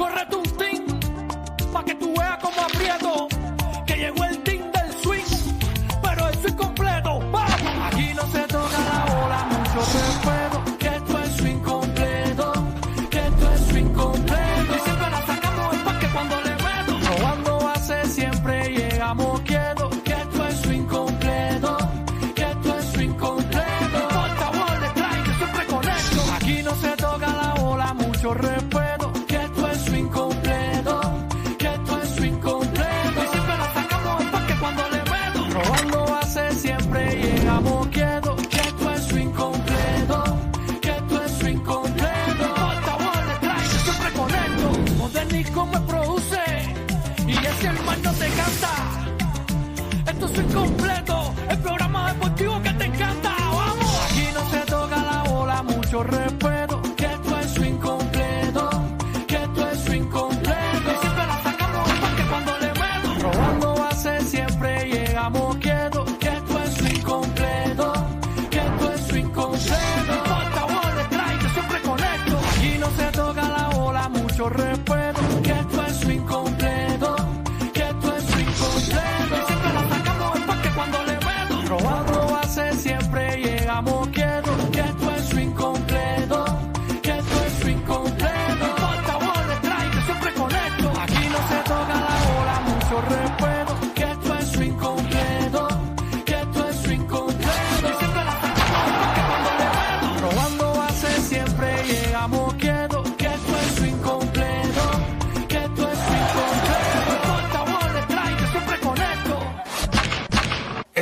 Córrete un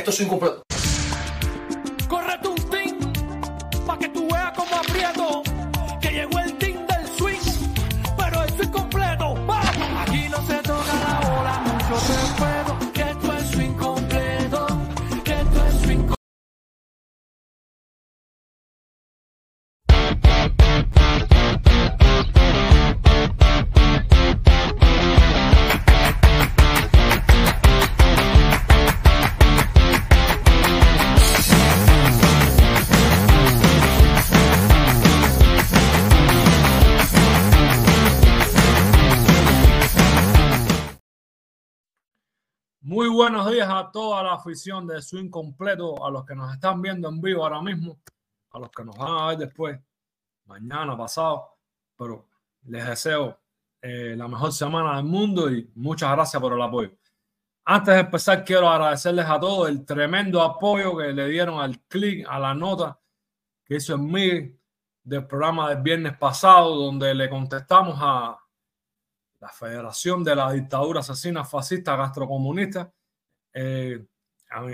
Esto es buenos días a toda la afición de Swing Completo, a los que nos están viendo en vivo ahora mismo, a los que nos van a ver después, mañana, pasado, pero les deseo eh, la mejor semana del mundo y muchas gracias por el apoyo. Antes de empezar, quiero agradecerles a todos el tremendo apoyo que le dieron al clic, a la nota que hizo en mí del programa del viernes pasado, donde le contestamos a la Federación de la Dictadura Asesina Fascista Gastrocomunista, eh,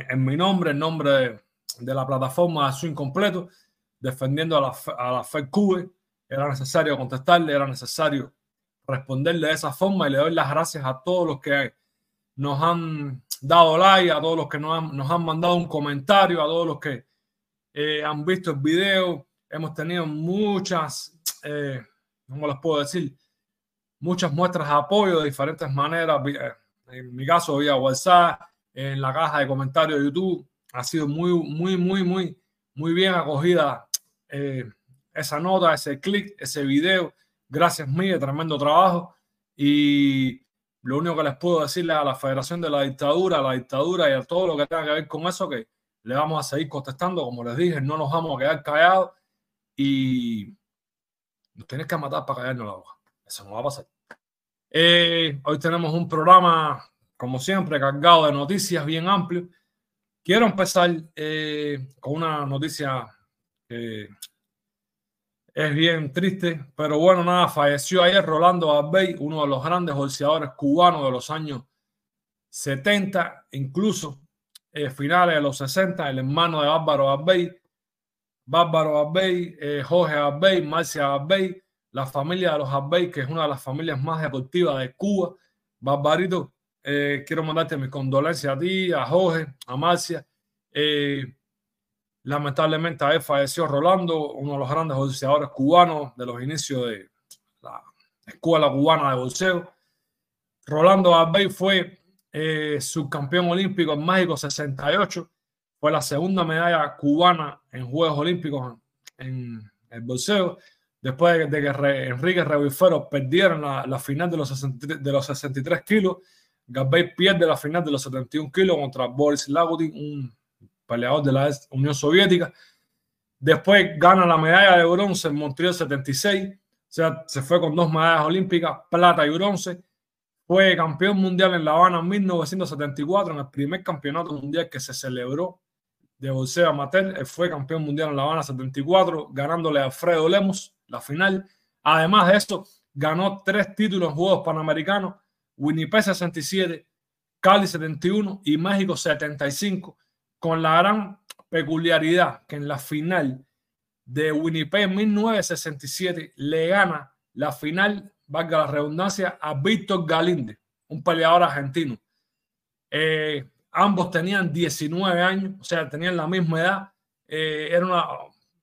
en mi nombre, en nombre de, de la plataforma de Swing Completo, defendiendo a la, a la FEDCUBE, era necesario contestarle, era necesario responderle de esa forma y le doy las gracias a todos los que nos han dado like, a todos los que nos han, nos han mandado un comentario, a todos los que eh, han visto el video. Hemos tenido muchas, eh, ¿cómo les puedo decir? Muchas muestras de apoyo de diferentes maneras. eh, En mi caso, vía WhatsApp, en la caja de comentarios de YouTube. Ha sido muy, muy, muy, muy, muy bien acogida eh, esa nota, ese clic, ese video. Gracias, Miguel, tremendo trabajo. Y lo único que les puedo decirles a la Federación de la Dictadura, a la dictadura y a todo lo que tenga que ver con eso, que le vamos a seguir contestando, como les dije, no nos vamos a quedar callados y nos tienes que matar para callarnos la boca. Eso no va a pasar. Eh, hoy tenemos un programa, como siempre, cargado de noticias bien amplio. Quiero empezar eh, con una noticia que es bien triste, pero bueno, nada, falleció ayer Rolando Arbey, uno de los grandes bolseadores cubanos de los años 70, incluso eh, finales de los 60, el hermano de Bárbaro Arbey, Bárbaro Arbey, eh, Jorge Arbey, Marcia Arbey, la familia de los Arbey, que es una de las familias más deportivas de Cuba. Barbarito, eh, quiero mandarte mis condolencias a ti, a Jorge, a Marcia. Eh, lamentablemente ayer falleció Rolando, uno de los grandes boxeadores cubanos de los inicios de la escuela cubana de boxeo. Rolando Arbey fue eh, subcampeón olímpico en México 68, fue la segunda medalla cubana en Juegos Olímpicos en el boxeo. después de que Enrique Revifero perdieron la, la, final de los, 63, de los 63 kilos, Gabay pierde la final de los 71 kilos contra Boris Lagutin, un peleador de la Unión Soviética. Después gana la medalla de bronce en Montreal 76, o sea, se fue con dos medallas olímpicas, plata y bronce. Fue campeón mundial en La Habana en 1974, en el primer campeonato mundial que se celebró de boxeo amateur. Fue campeón mundial en La Habana 74, ganándole a Alfredo Lemos la final. Además de esto, ganó tres títulos en Juegos Panamericanos, Winnipeg 67, Cali 71 y México 75, con la gran peculiaridad que en la final de Winnipeg 1967 le gana la final valga la redundancia, a Víctor Galinde, un peleador argentino. Eh, ambos tenían 19 años, o sea, tenían la misma edad. Eh, era una,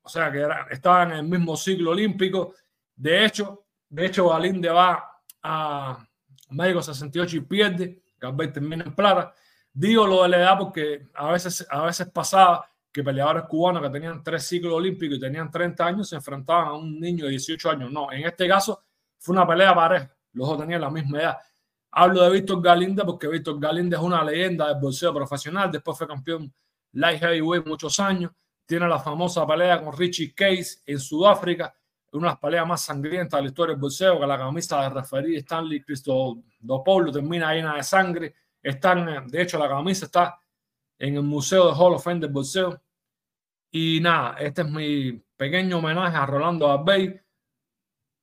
o sea, que estaban en el mismo ciclo olímpico. De hecho, de hecho, Galinde va a México 68 y pierde. Galvez termina en plata. Digo lo de la edad porque a veces, a veces pasaba que peleadores cubanos que tenían tres ciclos olímpicos y tenían 30 años se enfrentaban a un niño de 18 años. No, en este caso fue una pelea pareja. Los dos tenían la misma edad. Hablo de Víctor Galinde porque Víctor Galinde es una leyenda del boxeo profesional. Después fue campeón light heavyweight muchos años. Tiene la famosa pelea con Richie Case en Sudáfrica. Una de las peleas más sangrientas de la historia del boxeo. Que la camisa de referir Stanley Cristodopoulos termina llena de sangre. Están, de hecho, la camisa está en el Museo de Hall of Fame del boxeo. Y nada, este es mi pequeño homenaje a Rolando Arbey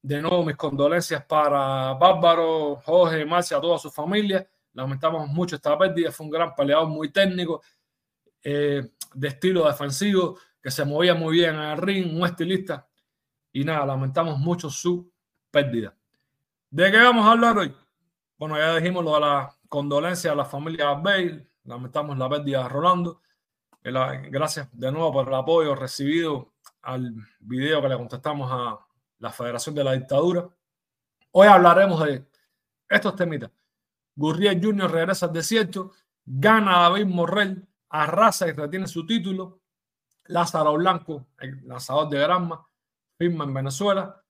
de nuevo, mis condolencias para Bárbaro, Jorge, Marcia, a toda su familia. Lamentamos mucho esta pérdida. Fue un gran peleador, muy técnico, eh, de estilo defensivo, que se movía muy bien en el ring, un estilista. Y nada, lamentamos mucho su pérdida. ¿De qué vamos a hablar hoy? Bueno, ya dijimos lo de la condolencia a la familia Bale. Lamentamos la pérdida de Rolando. Gracias de nuevo por el apoyo recibido al video que le contestamos a la Federación de la Dictadura. Hoy hablaremos de estos temitas. Gurriel Jr. regresa al desierto, gana a David Morrell, arrasa y retiene su título. Lázaro Blanco, el lanzador de Granma, en Venezuela.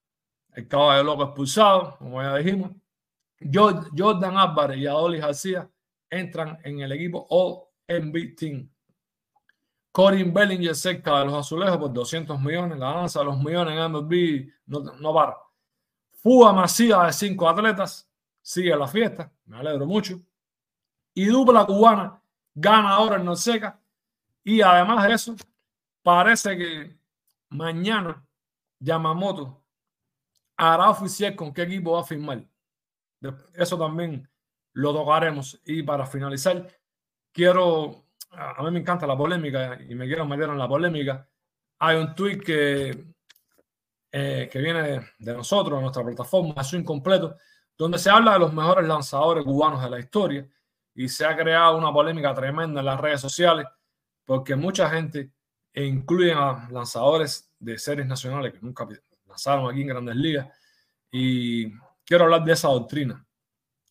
El caballo loco expulsado, como ya dijimos. Jordan Álvarez y Adolis García entran en el equipo OMB Team. Corin Bellinger cerca de los azulejos por 200 millones. La danza de los millones en MLB no, no para. Fuga masiva de cinco atletas. Sigue la fiesta. Me alegro mucho. Y dupla cubana gana ahora en Norseca. Y además de eso, parece que mañana Yamamoto hará oficial con qué equipo va a firmar. Eso también lo tocaremos. Y para finalizar, quiero a mí me encanta la polémica y me quiero meter en la polémica. Hay un tweet que, eh, que viene de nosotros, de nuestra plataforma, es incompleto, donde se habla de los mejores lanzadores cubanos de la historia y se ha creado una polémica tremenda en las redes sociales porque mucha gente incluye a lanzadores de series nacionales que nunca lanzaron aquí en grandes ligas y quiero hablar de esa doctrina,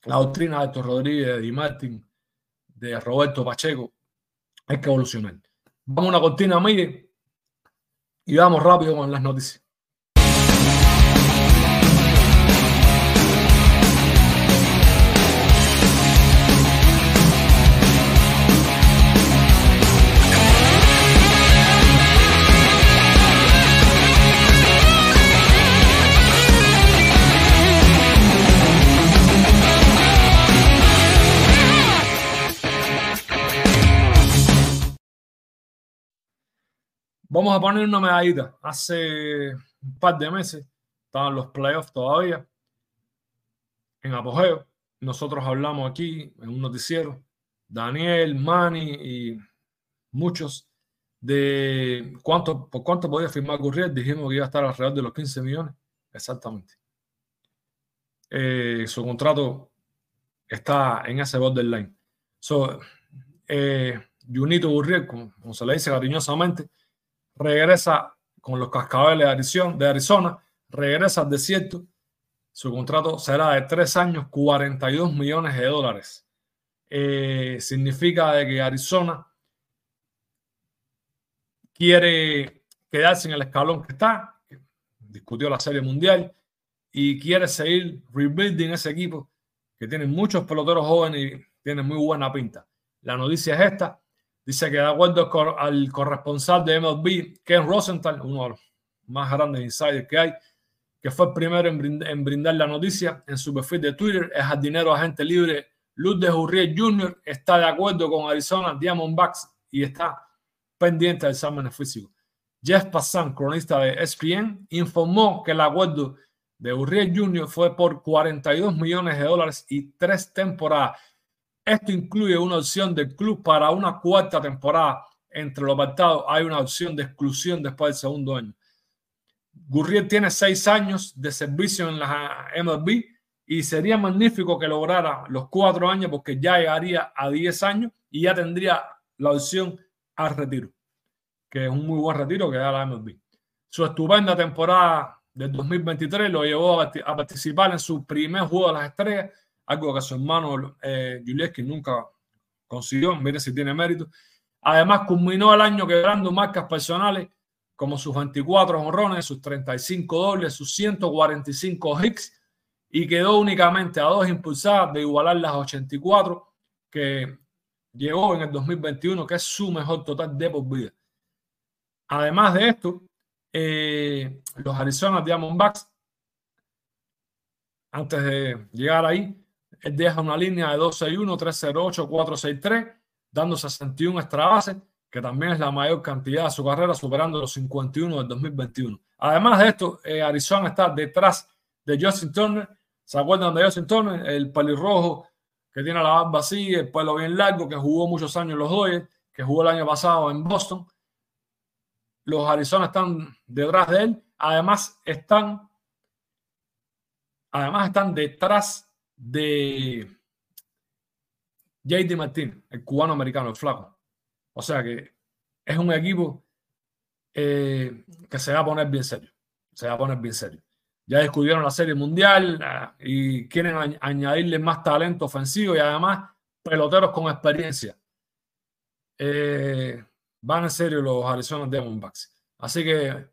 la doctrina de Héctor Rodríguez, de Di Martin, de Roberto Pacheco, hay que evolucionar. Vamos a una cortina, Miguel, y vamos rápido con las noticias. Vamos a poner una medallita. Hace un par de meses estaban los playoffs todavía en apogeo. Nosotros hablamos aquí en un noticiero, Daniel, Manny y muchos, de cuánto, por cuánto podía firmar Gurriel. Dijimos que iba a estar alrededor de los 15 millones. Exactamente. Eh, su contrato está en ese borderline. So, eh, Junito Gurriel, como se le dice cariñosamente, regresa con los cascabeles de Arizona, regresa al desierto. Su contrato será de tres años, 42 millones de dólares. Eh, significa de que Arizona quiere quedarse en el escalón que está. discutió la Serie Mundial y quiere seguir rebuilding ese equipo que tiene muchos peloteros jóvenes y tiene muy buena pinta. La noticia es esta. Dice que de acuerdo al corresponsal de MLB, Ken Rosenthal, uno de los más grandes insiders que hay, que fue el primero en brindar, la noticia en su perfil de Twitter, es jardinero agente libre Luz de Jurriel Jr. está de acuerdo con Arizona Diamondbacks y está pendiente del examen físico. Jeff Passan, cronista de ESPN, informó que el acuerdo de Uriel Jr. fue por 42 millones de dólares y tres temporadas. Esto incluye una opción del club para una cuarta temporada. Entre los apartados hay una opción de exclusión después del segundo año. Gurriel tiene seis años de servicio en la MLB y sería magnífico que lograra los cuatro años porque ya llegaría a 10 años y ya tendría la opción al retiro, que es un muy buen retiro que da la MLB. Su estupenda temporada del 2023 lo llevó a, participar en su primer juego de las estrellas, algo que su hermano eh, nunca consiguió, mire si tiene mérito. Además, culminó el año quebrando marcas personales como sus 24 honrones, sus 35 dobles, sus 145 hits y quedó únicamente a dos impulsadas de igualar las 84 que llegó en el 2021, que es su mejor total de por vida. Además de esto, eh, los Arizona Diamondbacks, antes de llegar ahí, él deja una línea de 261, 308, 463, dando 61 extra bases, que también es la mayor cantidad de su carrera, superando los 51 del 2021. Además de esto, eh, Arizona está detrás de Justin Turner. ¿Se acuerdan de Justin Turner? El pelirrojo que tiene la barba así, el pelo bien largo, que jugó muchos años en los Dodgers, que jugó el año pasado en Boston. Los Arizona están detrás de él. Además están, además están detrás de JD Martín, el cubano americano, el flaco. O sea que es un equipo eh, que se va a poner bien serio. Se va a poner bien serio. Ya discutieron la Serie Mundial ah, y quieren añadirle más talento ofensivo y además peloteros con experiencia. Eh, van en serio los Arizona Diamondbacks. Así que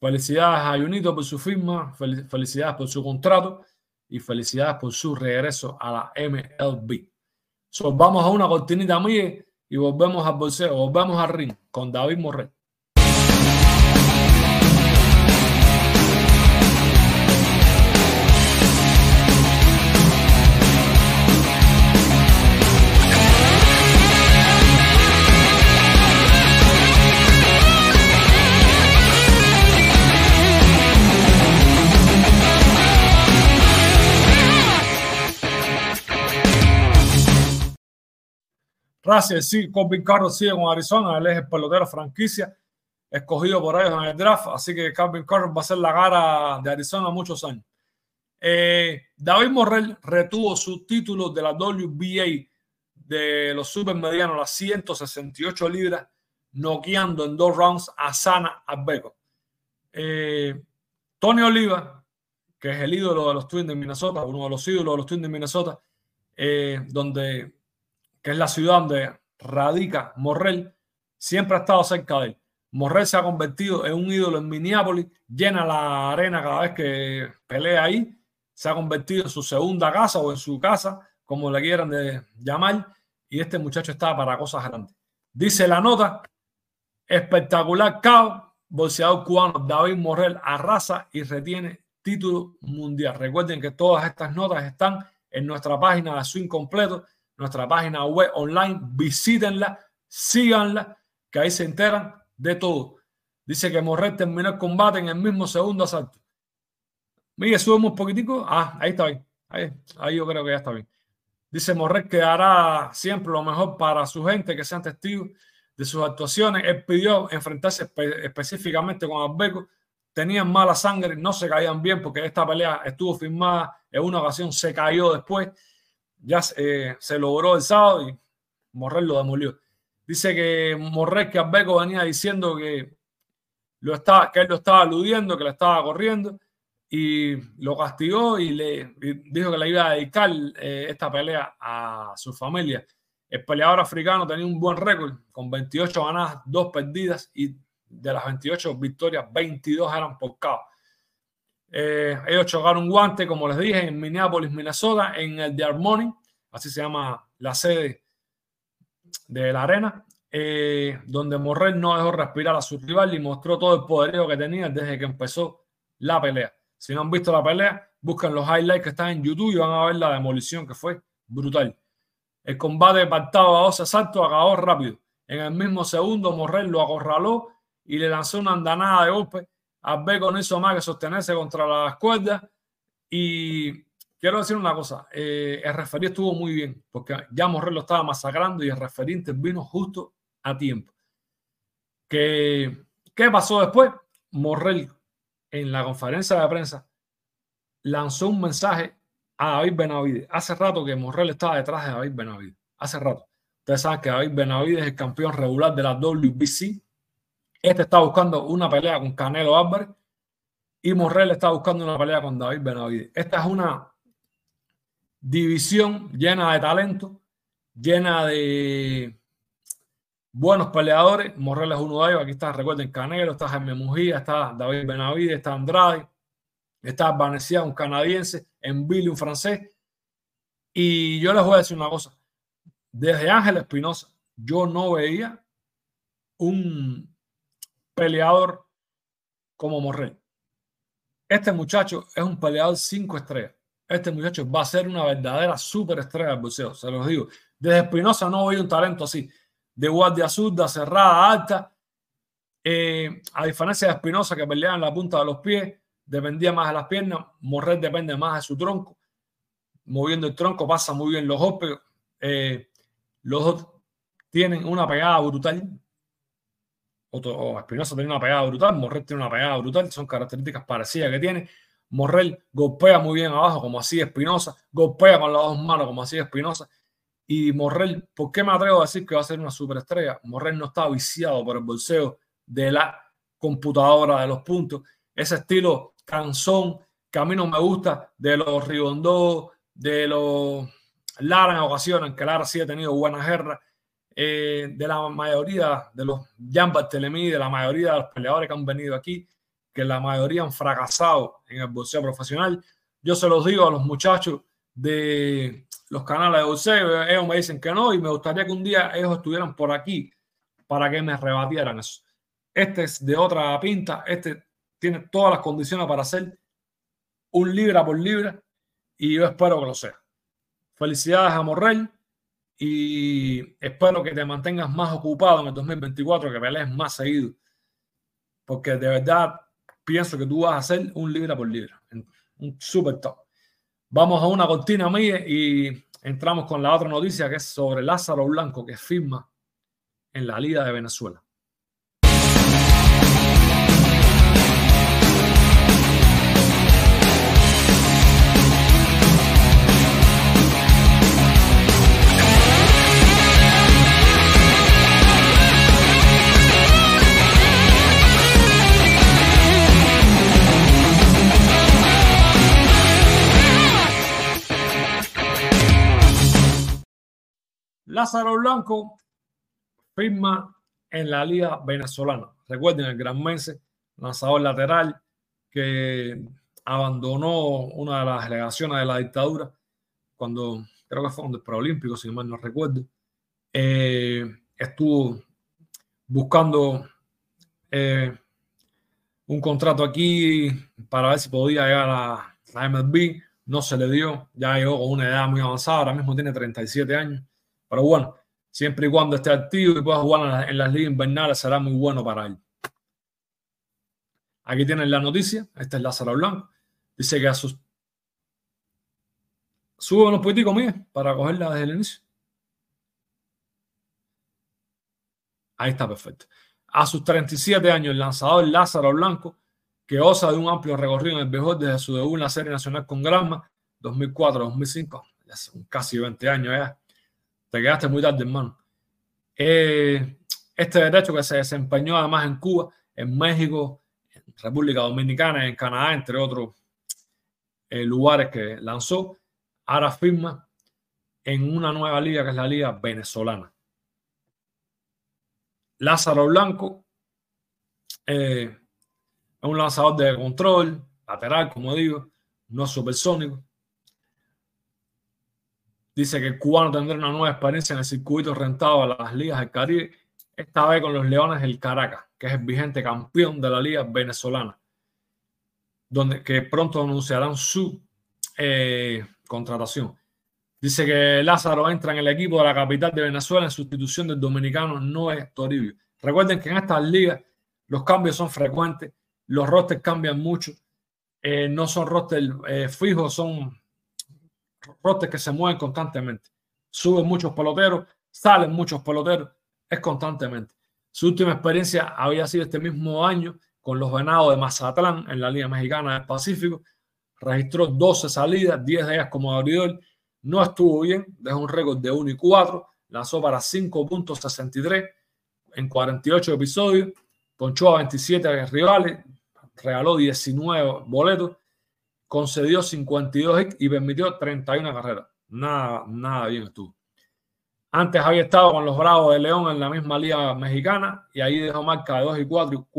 felicidades a Junito por su firma, felicidades por su contrato y felicidades por su regreso a la MLB. So, vamos a una cortinita mía y volvemos al bolseo, volvemos al ring con David Morrell. Russell sí, Corbin Carroll sigue con Arizona, él es el pelotero franquicia escogido por ellos en el draft, así que Corbin Carroll va a ser la cara de Arizona muchos años. Eh, David Morrell retuvo su título de la WBA de los supermedianos, las 168 libras, noqueando en dos rounds a Sana Arbeco. Eh, Tony Oliva, que es el ídolo de los Twins de Minnesota, uno de los ídolos de los Twins de Minnesota, eh, donde que es la ciudad donde radica Morrell, siempre ha estado cerca de él. Morrell se ha convertido en un ídolo en Minneapolis, llena la arena cada vez que pelea ahí, se ha convertido en su segunda casa o en su casa, como le quieran de llamar, y este muchacho está para cosas grandes. Dice la nota, espectacular caos, bolseador cubano David Morrell arrasa y retiene título mundial. Recuerden que todas estas notas están en nuestra página de Swing Completo nuestra página web online, visítenla, síganla, que ahí se enteran de todo. Dice que Morret terminó el combate en el mismo segundo asalto. Mire, subimos un poquitico. Ah, ahí está bien. Ahí, yo creo que ya está bien. Dice Morret que hará siempre lo mejor para su gente, que sean testigos de sus actuaciones. Él pidió enfrentarse específicamente con Albeco. Tenían mala sangre, no se caían bien porque esta pelea estuvo firmada en una ocasión, se cayó después ya eh, se logró el sábado y Morrell lo demolió. Dice que Morrell que Abeco venía diciendo que, lo estaba, que él lo estaba aludiendo, que le estaba corriendo y lo castigó y le dijo que le iba a dedicar eh, esta pelea a su familia. El peleador africano tenía un buen récord con 28 ganadas, 2 perdidas y de las 28 victorias, 22 eran por KO. Eh, ellos chocaron guante, como les dije, en Minneapolis, Minnesota, en el de Harmony, así se llama la sede de la arena, eh, donde Morrell no dejó respirar a su rival y mostró todo el poderío que tenía desde que empezó la pelea. Si no han visto la pelea, buscan los highlights que están en YouTube y van a ver la demolición que fue brutal. El combate partado a dos asaltos acabó rápido. En el mismo segundo, Morrell lo acorraló y le lanzó una andanada de golpe. Albeco no hizo más que sostenerse contra las cuerdas. Y quiero decir una cosa: eh, el referí estuvo muy bien, porque ya Morrell lo estaba masacrando y el referí intervino justo a tiempo. ¿Qué, ¿Qué pasó después? Morrell, en la conferencia de prensa, lanzó un mensaje a David Benavides. Hace rato que Morrell estaba detrás de David Benavides. Hace rato. Ustedes saben que David Benavides es el campeón regular de la WBC. Este está buscando una pelea con Canelo Álvarez y Morrell está buscando una pelea con David Benavides. Esta es una división llena de talento, llena de buenos peleadores. Morrell es uno de ellos. Aquí está, recuerden, Canelo, está Jaime Mujía, está David Benavides, está Andrade, está Vanessa, un canadiense, en Billy, un francés. Y yo les voy a decir una cosa desde Ángel Espinosa, yo no veía un peleador como Morrell. Este muchacho es un peleador cinco estrellas. Este muchacho va a ser una verdadera superestrella del boxeo, se los digo. Desde Espinosa no veía un talento así, de guardia zurda, cerrada, alta. Eh, a diferencia de Espinosa, que peleaba en la punta de los pies, dependía más de las piernas. Morrell depende más de su tronco. Moviendo el tronco, pasa muy bien los golpes. Eh, los dos tienen una pegada brutal. O Espinosa tiene una pegada brutal, Morrell tiene una pegada brutal, son características parecidas que tiene. Morrell golpea muy bien abajo, como así Espinosa, golpea con las dos manos, como así Espinosa. Y Morrell, ¿por qué me atrevo a decir que va a ser una superestrella? Morrell no está viciado por el bolseo de la computadora de los puntos. Ese estilo canzón que a mí no me gusta, de los Ribondó, de los Lara en ocasiones, que Lara sí ha tenido buenas guerras, eh, de la mayoría de los Jan Barthelemy, de la mayoría de los peleadores que han venido aquí, que la mayoría han fracasado en el boxeo profesional. Yo se los digo a los muchachos de los canales de boxeo, ellos me dicen que no y me gustaría que un día ellos estuvieran por aquí para que me rebatieran eso. Este es de otra pinta, este tiene todas las condiciones para ser un libra por libra y yo espero que lo sea. Felicidades a Morrell y espero que te mantengas más ocupado en el 2024, que pelees más seguido, porque de verdad pienso que tú vas a ser un libra por libra, un super top. Vamos a una cortina mía y entramos con la otra noticia que es sobre Lázaro Blanco, que firma en la Liga de Venezuela. Lázaro Blanco firma en la Liga Venezolana. Recuerden el gran Mense, lanzador lateral, que abandonó una de las delegaciones de la dictadura cuando creo que fue el preolímpico, si mal no recuerdo. Eh, estuvo buscando eh, un contrato aquí para ver si podía llegar a la MLB. No se le dio, ya llegó con una edad muy avanzada, ahora mismo tiene 37 años pero bueno, siempre y cuando esté activo y pueda jugar en las, ligas invernales, será muy bueno para él. Aquí tienen la noticia. Esta es Lázaro Blanco. Dice que a sus. Sube unos políticos míos para cogerla desde el inicio. Ahí está perfecto. A sus 37 años, el lanzador Lázaro Blanco, que osa de un amplio recorrido en el mejor desde su debut en la Serie Nacional con Granma, 2004-2005, casi 20 años ya te quedaste muy tarde, hermano. Eh, este derecho que se desempeñó además en Cuba, en México, en República Dominicana, en Canadá, entre otros eh, lugares que lanzó, ahora firma en una nueva liga que es la liga venezolana. Lázaro Blanco eh, es un lanzador de control, lateral, como digo, no supersónico. Dice que el cubano tendrá una nueva experiencia en el circuito rentado a las ligas del Caribe, esta vez con los Leones del Caracas, que es el vigente campeón de la liga venezolana, donde que pronto anunciarán su eh, contratación. Dice que Lázaro entra en el equipo de la capital de Venezuela en sustitución del dominicano Noé Toribio. Recuerden que en estas ligas los cambios son frecuentes, los rosters cambian mucho, eh, no son rosters eh, fijos, son rosters que se mueven constantemente. Suben muchos peloteros, salen muchos peloteros, es constantemente. Su última experiencia había sido este mismo año con los Venados de Mazatlán en la Liga Mexicana del Pacífico. Registró 12 salidas, 10 de ellas como abridor. No estuvo bien, dejó un récord de 1 y 4, lanzó para 5.63 en 48 episodios, ponchó a 27 rivales, regaló 19 boletos concedió 52 hits y permitió 31 carreras. Nada, nada bien estuvo. Antes había estado con los Bravos de León en la misma liga mexicana y ahí dejó marca de 2 y 4 y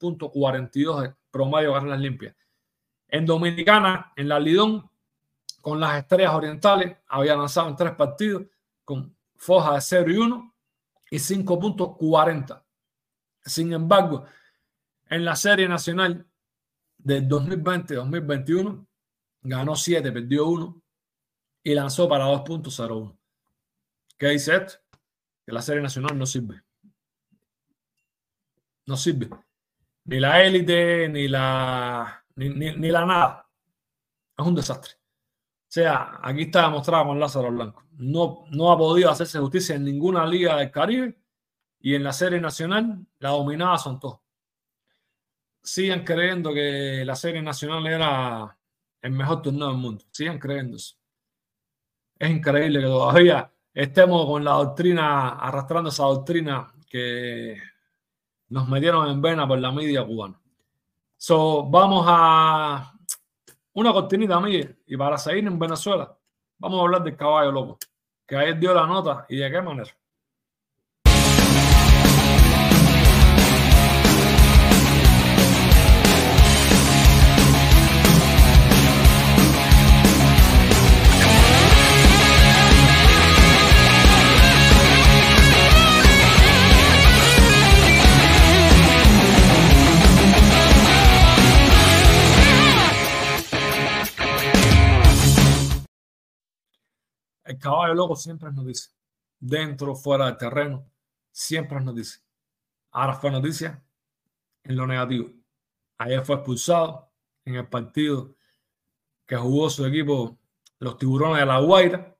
4.42 de promedio de carreras limpias. En Dominicana, en la Lidón, con las estrellas orientales, había lanzado en tres partidos con foja de 0 y 1 y 5.40. Sin embargo, en la serie nacional del 2020-2021 ganó 7, perdió 1 y lanzó para 2.01. ¿Qué dice esto? Que la serie nacional no sirve. No sirve. Ni la élite, ni la, ni, la nada. Es un desastre. O sea, aquí está demostrado con Lázaro Blanco. No, no ha podido hacerse justicia en ninguna liga del Caribe y en la serie nacional la dominada son todos sigan creyendo que la serie nacional era el mejor torneo del mundo. Sigan creyendo eso. Es increíble que todavía estemos con la doctrina, arrastrando esa doctrina que nos metieron en vena por la media cubana. So, vamos a una cortinita, y para seguir en Venezuela, vamos a hablar del caballo loco, que ayer dio la nota y de qué manera. El caballo loco siempre nos dice, dentro, fuera del terreno, siempre nos dice. Ahora fue noticia en lo negativo. Ayer fue expulsado en el partido que jugó su equipo, los tiburones de la Guaira,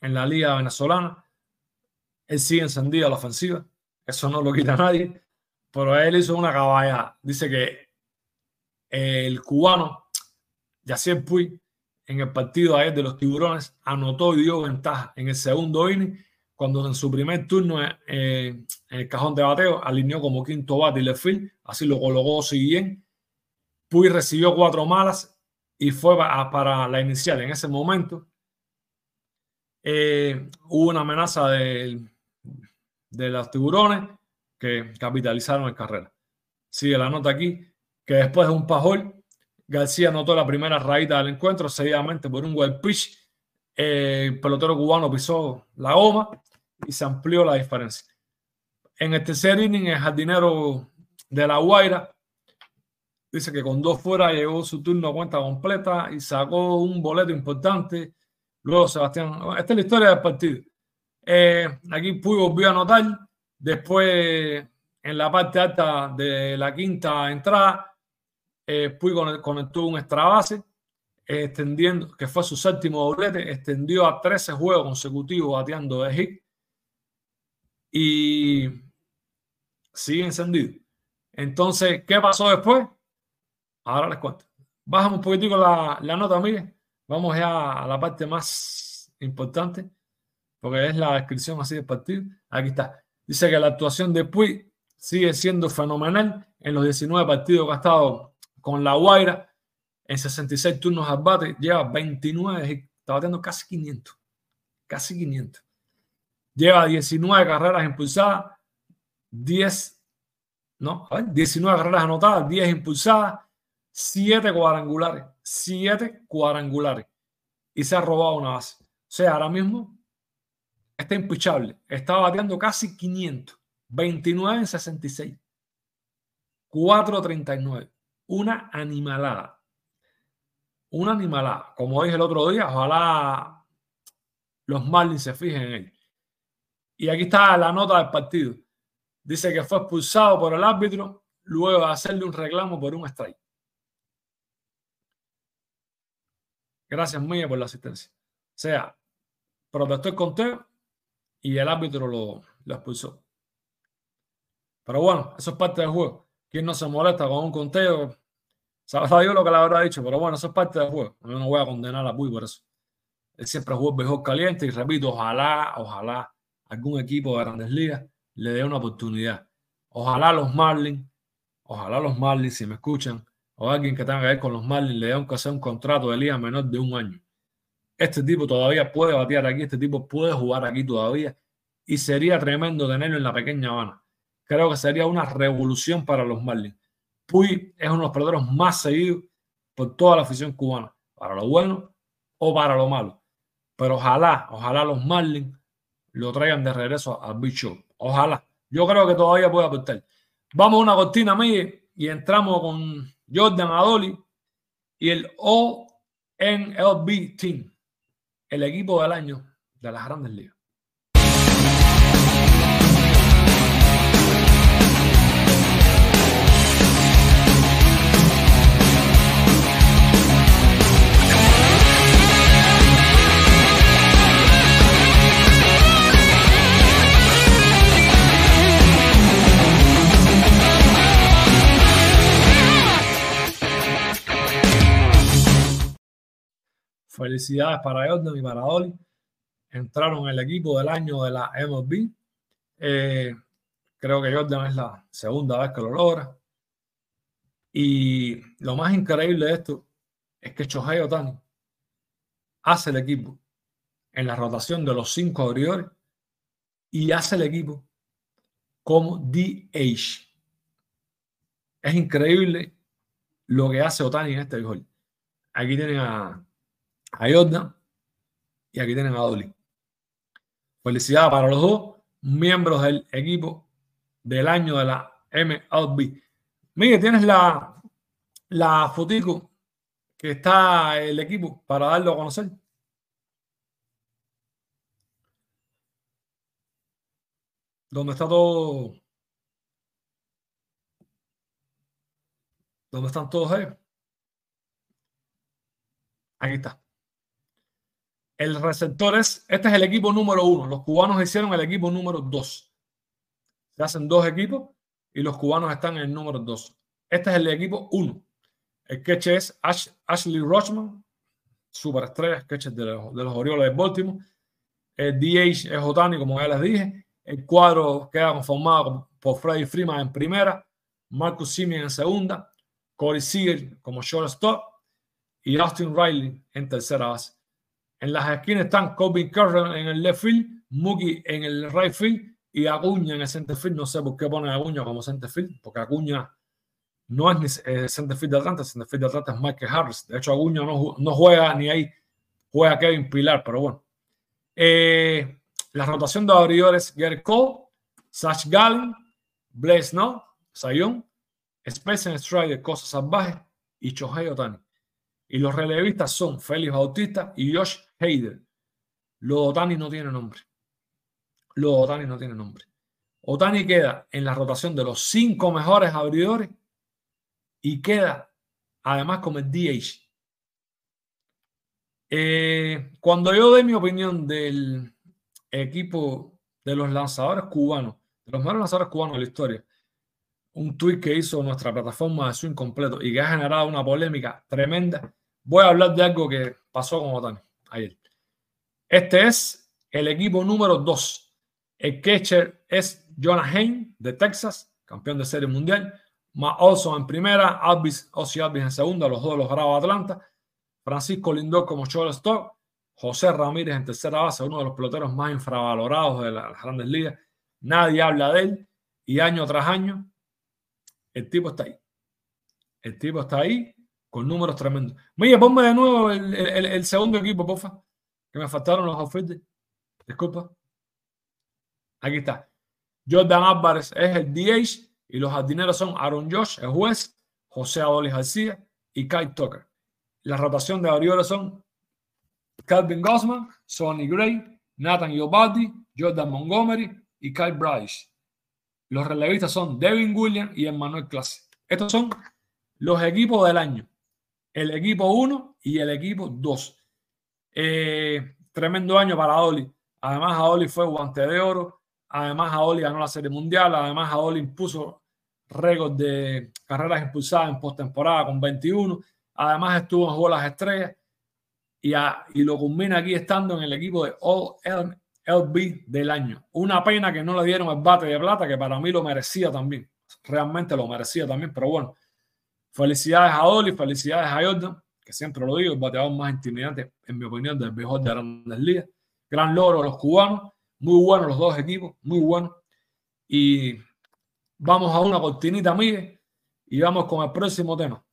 en la liga venezolana. Él sigue encendido a la ofensiva. Eso no lo quita nadie. Pero él hizo una caballa. Dice que el cubano, Yacier Puy, en el partido ayer de los tiburones, anotó y dio ventaja en el segundo inning, cuando en su primer turno eh, en el cajón de bateo alineó como quinto bate y le field, así lo colocó si bien. Puy recibió cuatro malas y fue para, la inicial. En ese momento eh, hubo una amenaza de, de los tiburones que capitalizaron el carrera. Sigue la nota aquí que después de un pajol García anotó la primera raída del encuentro, seguidamente por un web pitch. el pelotero cubano pisó la goma y se amplió la diferencia. En el tercer inning, el jardinero de La Guaira dice que con dos fuera llegó su turno a cuenta completa y sacó un boleto importante. Luego Sebastián, esta es la historia del partido. Eh, aquí Puy volvió a anotar. Después, en la parte alta de la quinta entrada, eh, Puy conectó un extra base, extendiendo, que fue su séptimo doblete, extendió a 13 juegos consecutivos bateando de hit y sigue encendido. Entonces, ¿qué pasó después? Ahora les cuento. Bajamos un poquitico la, la nota, Miguel. Vamos ya a la parte más importante, porque es la descripción así del partido. Aquí está. Dice que la actuación de Puy sigue siendo fenomenal en los 19 partidos que ha estado con La Guaira en 66 turnos al bate, lleva 29 y está bateando casi 500. Casi 500. Lleva 19 carreras impulsadas, 10, no, 19 carreras anotadas, 10 impulsadas, siete cuadrangulares, siete cuadrangulares y se ha robado una base. O sea, ahora mismo está impichable. Está bateando casi 500, 29 en 66, 439. Una animalada. Una animalada. Como dije el otro día, ojalá los Marlins se fijen en él. Y aquí está la nota del partido. Dice que fue expulsado por el árbitro luego de hacerle un reclamo por un strike. Gracias, Mía, por la asistencia. O sea, protestó el conteo y el árbitro lo, lo expulsó. Pero bueno, eso es parte del juego. ¿Quién no se molesta con un conteo? Sabe yo lo que le habrá dicho, pero bueno, eso es parte del juego. Yo no voy a condenar a Puy por eso. Él siempre jugó el mejor caliente y repito, ojalá, ojalá algún equipo de grandes ligas le dé una oportunidad. Ojalá los Marlins, ojalá los Marlins, si me escuchan, o alguien que tenga que ver con los Marlins, le dé un, un contrato de liga menor de un año. Este tipo todavía puede batear aquí, este tipo puede jugar aquí todavía y sería tremendo tenerlo en la pequeña Habana. Creo que sería una revolución para los Marlins. Puy es uno de los peloteros más seguidos por toda la afición cubana, para lo bueno o para lo malo. Pero ojalá, ojalá los Marlins lo traigan de regreso al bicho. Ojalá. Yo creo que todavía puede aportar. Vamos a una cortina, Miguel, y entramos con Jordan Adoli y el ONLB Team, el equipo del año de las grandes ligas. Felicidades para Jordan y para Dolly. Entraron en el equipo del año de la MLB. Eh, creo que Jordan es la segunda vez que lo logra. Y lo más increíble de esto es que Shohei Otani hace el equipo en la rotación de los cinco abridores y hace el equipo como DH. Es increíble lo que hace Otani en este gol. Aquí tienen a a y aquí tienen a Dolly. Felicidades para los dos miembros del equipo del año de la MLB. Miguel, tienes la, la fotico que está el equipo para darlo a conocer. ¿Dónde está todo? ¿Dónde están todos ellos? Aquí está. El receptor es, este es el equipo número uno. Los cubanos hicieron el equipo número dos. Se hacen dos equipos y los cubanos están en el número dos. Este es el equipo uno. El catch es Ashley Rochman, superestrella, catch de los, de los Orioles de Baltimore. El DH es Otani, como ya les dije. El cuadro queda conformado por Freddy Freeman en primera, Marcus Simeon en segunda, Corey Seager como shortstop y Austin Riley en tercera base. En las esquinas están Kobe Curran en el left field, Mookie en el right field y Acuña en el center field. No sé por qué ponen Acuña como center field, porque Acuña no es ni eh, center field de Atlanta, el center field de Atlanta es Michael Harris. De hecho, Acuña no, no juega ni ahí, juega Kevin Pilar, pero bueno. Eh, la rotación de abridores, Gary Cole, Sash Gallen, Blaze No, Sayón, Spencer Strider, Cosas Salvajes y Chohei Otani. Y los relevistas son Félix Bautista y Josh Heider. Lo Otani no tiene nombre. Lo Otani no tiene nombre. Otani queda en la rotación de los cinco mejores abridores y queda además como el DH. Eh, cuando yo doy mi opinión del equipo de los lanzadores cubanos, de los mejores lanzadores cubanos de la historia, un tweet que hizo nuestra plataforma de swing completo y que ha generado una polémica tremenda, voy a hablar de algo que pasó con Otani ayer. Este es el equipo número 2. El catcher es Jonah Hain de Texas, campeón de serie mundial. Matt Olson en primera, Alvis, Ozzy Alvis en segunda, los dos los Bravos Atlanta. Francisco Lindor como shortstop. José Ramírez en tercera base, uno de los peloteros más infravalorados de las grandes ligas. Nadie habla de él y año tras año el tipo está ahí. El tipo está ahí con números tremendos. Mira, ponme de nuevo el, el, segundo equipo, porfa, que me faltaron los outfits. Disculpa. Aquí está. Jordan Álvarez es el DH y los jardineros son Aaron Josh, el juez, José Adolis García y Kyle Tucker. La rotación de Orioles son Calvin Gossman, Sonny Gray, Nathan Iobaldi, Jordan Montgomery y Kyle Bryce. Los relevistas son Devin Williams y Emmanuel Clase. Estos son los equipos del año. El equipo 1 y el equipo 2. Eh, tremendo año para Oli. Además, Aoli fue guante de oro. Además, Aoli ganó la Serie Mundial. Además, Aoli impuso récord de carreras impulsadas en postemporada con 21. Además, estuvo en Juego las Estrellas y, y lo culmina aquí estando en el equipo de All LB del año. Una pena que no le dieron el bate de plata, que para mí lo merecía también. Realmente lo merecía también, pero bueno. Felicidades a Oli, felicidades a Jordan, que siempre lo digo, el bateador más intimidante, en mi opinión, del mejor de Grandes Ligas. Gran logro los cubanos, muy buenos los dos equipos, muy buenos. Y vamos a una cortinita, Miguel, y vamos con el próximo tema.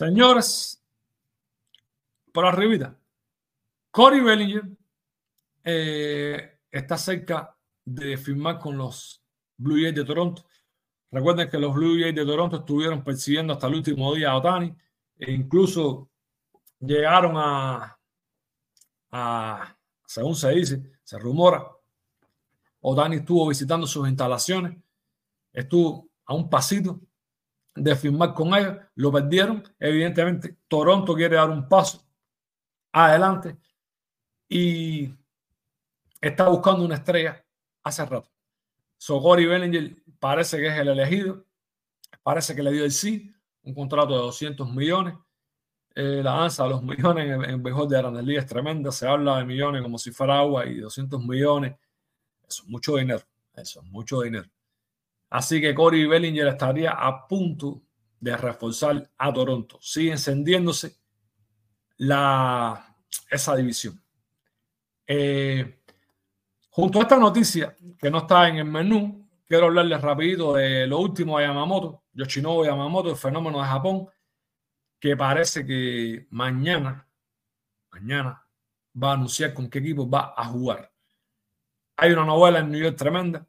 Señores, por arribita, Corey Bellinger eh, está cerca de firmar con los Blue Jays de Toronto. Recuerden que los Blue Jays de Toronto estuvieron persiguiendo hasta el último día a Otani e incluso llegaron a, a, según se dice, se rumora, Otani estuvo visitando sus instalaciones, estuvo a un pasito de firmar con ellos, lo perdieron. Evidentemente, Toronto quiere dar un paso adelante y está buscando una estrella hace rato. Sogori Bellinger parece que es el elegido, parece que le dio el sí, un contrato de 200 millones. Eh, la danza de los millones en el de Grandes es tremenda. Se habla de millones como si fuera agua y 200 millones. Eso es mucho dinero. Eso es mucho dinero. Así que Corey Bellinger estaría a punto de reforzar a Toronto. Sigue encendiéndose la, esa división. Eh, junto a esta noticia que no está en el menú, quiero hablarles rapidito de lo último de Yamamoto, Yoshinobu Yamamoto, el fenómeno de Japón, que parece que mañana, mañana va a anunciar con qué equipo va a jugar. Hay una novela en New York tremenda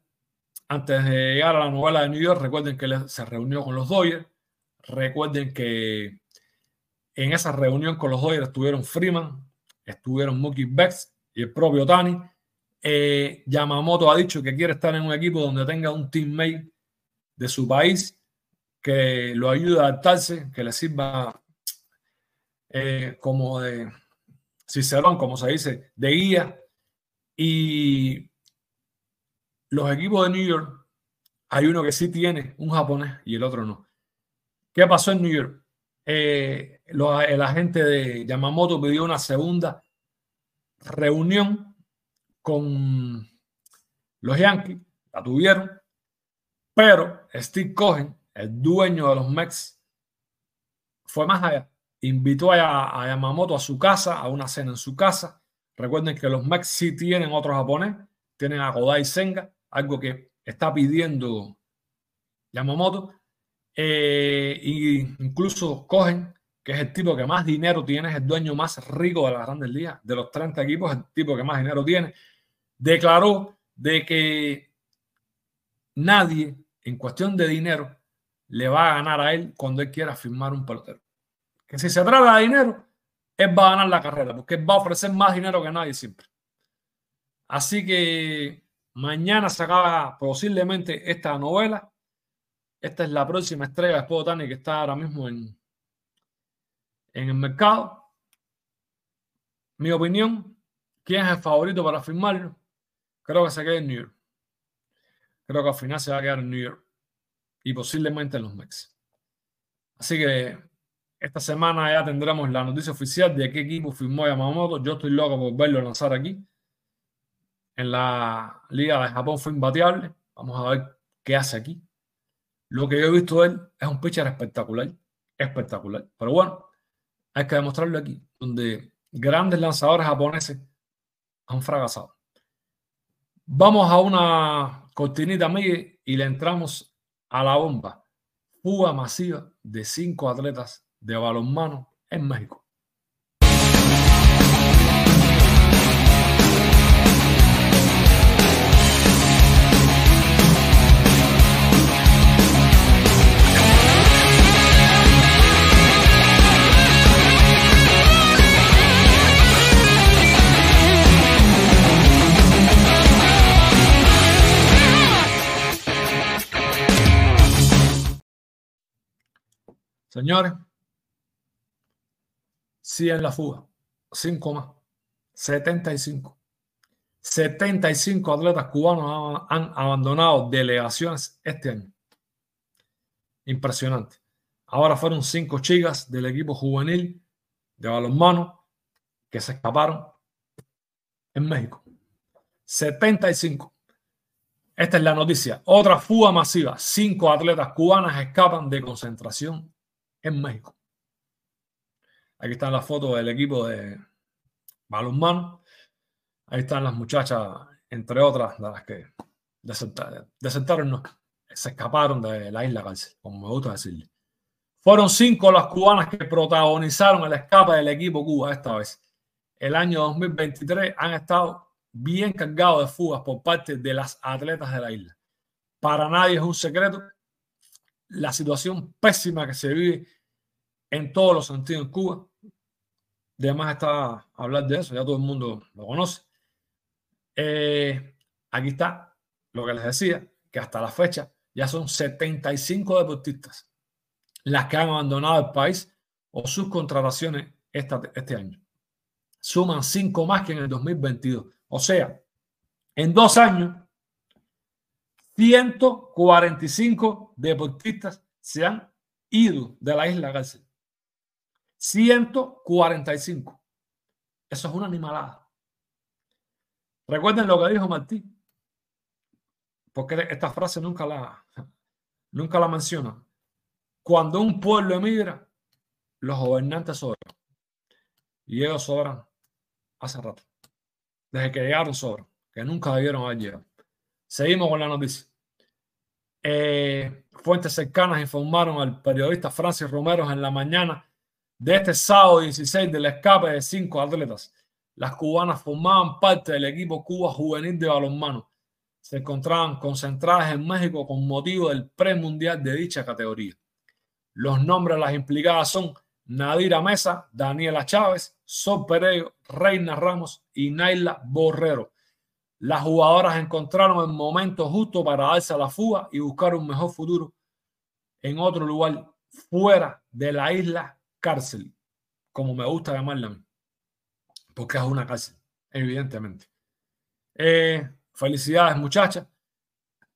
antes de llegar a la novela de New York, recuerden que se reunió con los Dodgers. Recuerden que en esa reunión con los Dodgers estuvieron Freeman, estuvieron Mookie Betts y el propio Tani. Eh, Yamamoto ha dicho que quiere estar en un equipo donde tenga un teammate de su país que lo ayude a adaptarse, que le sirva eh, como de Cicerón, como se dice, de guía. Y los equipos de New York, hay uno que sí tiene un japonés y el otro no. ¿Qué pasó en New York? Eh, el agente de Yamamoto pidió una segunda reunión con los Yankees, la tuvieron, pero Steve Cohen, el dueño de los Mets, fue más allá. Invitó a, a Yamamoto a su casa, a una cena en su casa. Recuerden que los Mets sí tienen otro japonés, tienen a Kodai Senga, algo que está pidiendo Yamamoto. Eh, y incluso Cogen, que es el tipo que más dinero tiene, es el dueño más rico de la Grandes Ligas, de los 30 equipos, es el tipo que más dinero tiene, declaró de que nadie en cuestión de dinero le va a ganar a él cuando él quiera firmar un pelotero. Que si se trata de dinero, él va a ganar la carrera, porque él va a ofrecer más dinero que nadie siempre. Así que Mañana se acaba posiblemente esta novela. Esta es la próxima estrella de Spotani que está ahora mismo en, en el mercado. Mi opinión, ¿quién es el favorito para firmarlo? Creo que se quede en New York. Creo que al final se va a quedar en New York y posiblemente en los Mex. Así que Esta semana ya tendremos la noticia oficial de qué equipo firmó Yamamoto. Yo estoy loco por verlo lanzar aquí. En la Liga de Japón fue imbateable. Vamos a ver qué hace aquí. Lo que yo he visto él es un pitcher espectacular. Espectacular. Pero bueno, hay que demostrarlo aquí, donde grandes lanzadores japoneses han fracasado. Vamos a una cortinita, Miguel, y le entramos a la bomba. Fuga masiva de cinco atletas de balonmano en México. Señores, sí en la fuga, 5 más, 75. 75 atletas cubanos han, abandonado delegaciones este año. Impresionante. Ahora fueron cinco chicas del equipo juvenil de balonmano que se escaparon en México. 75. Esta es la noticia. Otra fuga masiva. Cinco atletas cubanas escapan de concentración en México. Aquí están las fotos del equipo de balonmano. Ahí están las muchachas, entre otras, de las que desertaron, se escaparon de la isla cárcel, como me gusta decirle. Fueron cinco las cubanas que protagonizaron el escape del equipo Cuba esta vez. El año 2023 han estado bien cargados de fugas por parte de las atletas de la isla. Para nadie es un secreto la situación pésima que se vive en todos los sentidos en Cuba. Además está hablar de eso, ya todo el mundo lo conoce. Eh, aquí está lo que les decía, que hasta la fecha ya son 75 deportistas las que han abandonado el país o sus contrataciones este año. Suman 5 más que en el 2022. O sea, en dos años 145 deportistas se han ido de la isla cárcel. 145. Eso es una animalada. Recuerden lo que dijo Martí, porque esta frase nunca la, nunca la menciona. Cuando un pueblo emigra, los gobernantes sobran. Y ellos sobran hace rato. Desde que llegaron sobran, que nunca debieron haber llegado. Seguimos con la noticia. Eh, fuentes cercanas informaron al periodista Francis Romero en la mañana de este sábado 16 del escape de cinco atletas. Las cubanas formaban parte del equipo Cuba Juvenil de Balonmano. Se encontraban concentradas en México con motivo del premundial de dicha categoría. Los nombres de las implicadas son Nadira Mesa, Daniela Chávez, Sol Pereiro, Reina Ramos y Naila Borrero. Las jugadoras encontraron el momento justo para darse a la fuga y buscar un mejor futuro en otro lugar fuera de la isla cárcel, como me gusta llamarla porque es una cárcel, evidentemente. Eh, felicidades, muchachas,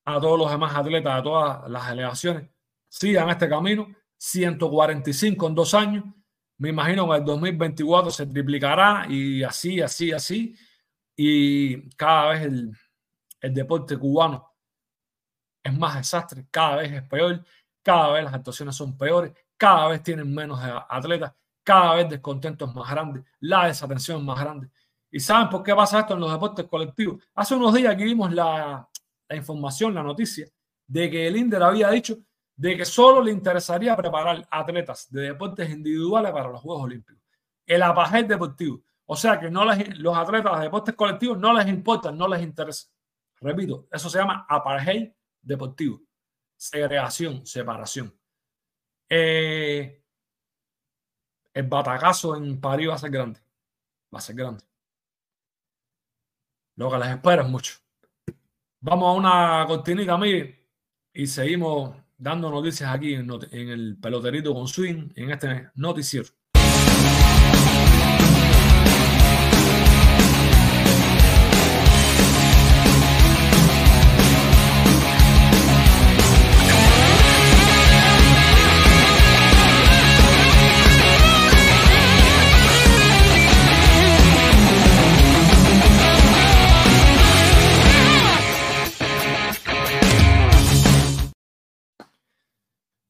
a todos los demás atletas, a todas las delegaciones. Sigan este camino, 145 en dos años. Me imagino que el 2024 se triplicará y así, así, así y cada vez el, el deporte cubano es más desastre, cada vez es peor, cada vez las actuaciones son peores, cada vez tienen menos atletas, cada vez descontentos más grandes, la desatención más grande. ¿Y saben por qué pasa esto en los deportes colectivos? Hace unos días aquí vimos la, la información, la noticia, de que el INDER había dicho de que solo le interesaría preparar atletas de deportes individuales para los Juegos Olímpicos. El apagel deportivo. O sea que no los atletas de deportes colectivos no les importa, no les interesa. Repito, eso se llama apartheid deportivo. Segregación, separación. Eh, el batacazo en París va a ser grande. Va a ser grande. Lo que les espera es mucho. Vamos a una cortinita, mire, y seguimos dando noticias aquí en el peloterito con swing, en este noticiero.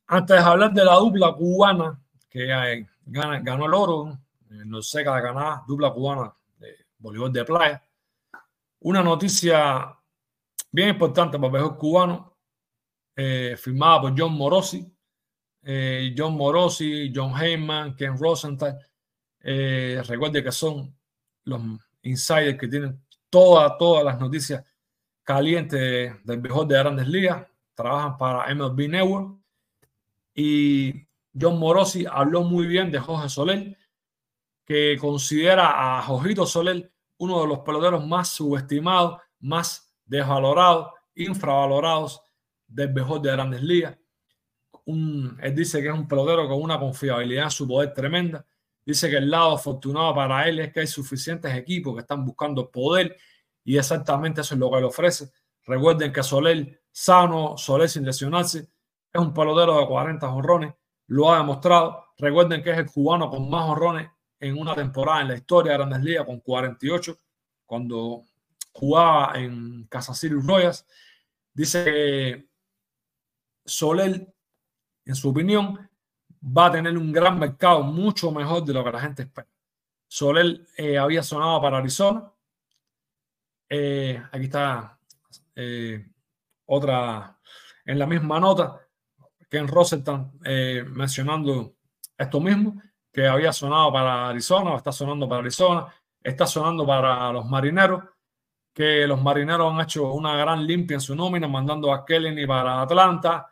Antes de hablar de la dupla cubana que eh, ganó el oro en el Seca de Canadá, dupla cubana de voleibol de playa, una noticia bien importante para el mejor cubano, eh, firmada por John Morosi, eh, John Morosi, John Heyman, Ken Rosenthal. Eh, recuerde que son los insiders que tienen todas, todas las noticias calientes del mejor de grandes ligas. Trabajan para MLB Network. Y John Morosi habló muy bien de Jorge Soler, que considera a Jojito Soler uno de los peloteros más subestimados, más desvalorados, infravalorados del mejor de grandes ligas. él dice que es un pelotero con una confiabilidad en su poder tremenda. Dice que el lado afortunado para él es que hay suficientes equipos que están buscando poder y exactamente eso es lo que le ofrece. Recuerden que Soler sano, Soler sin lesionarse, es un pelotero de 40 honrones, lo ha demostrado. Recuerden que es el cubano con más honrones en una temporada en la historia de Grandes Ligas con 48, cuando jugaba en Casa City Royals. Dice que Soler, en su opinión, va a tener un gran mercado mucho mejor de lo que la gente espera. Soler eh, había sonado para Arizona. Eh, aquí está eh, otra en la misma nota. Ken Rosenthal mencionando esto mismo que había sonado para Arizona, está sonando para Arizona, está sonando para los marineros, que los marineros han hecho una gran limpia en su nómina, mandando a Kellen para Atlanta,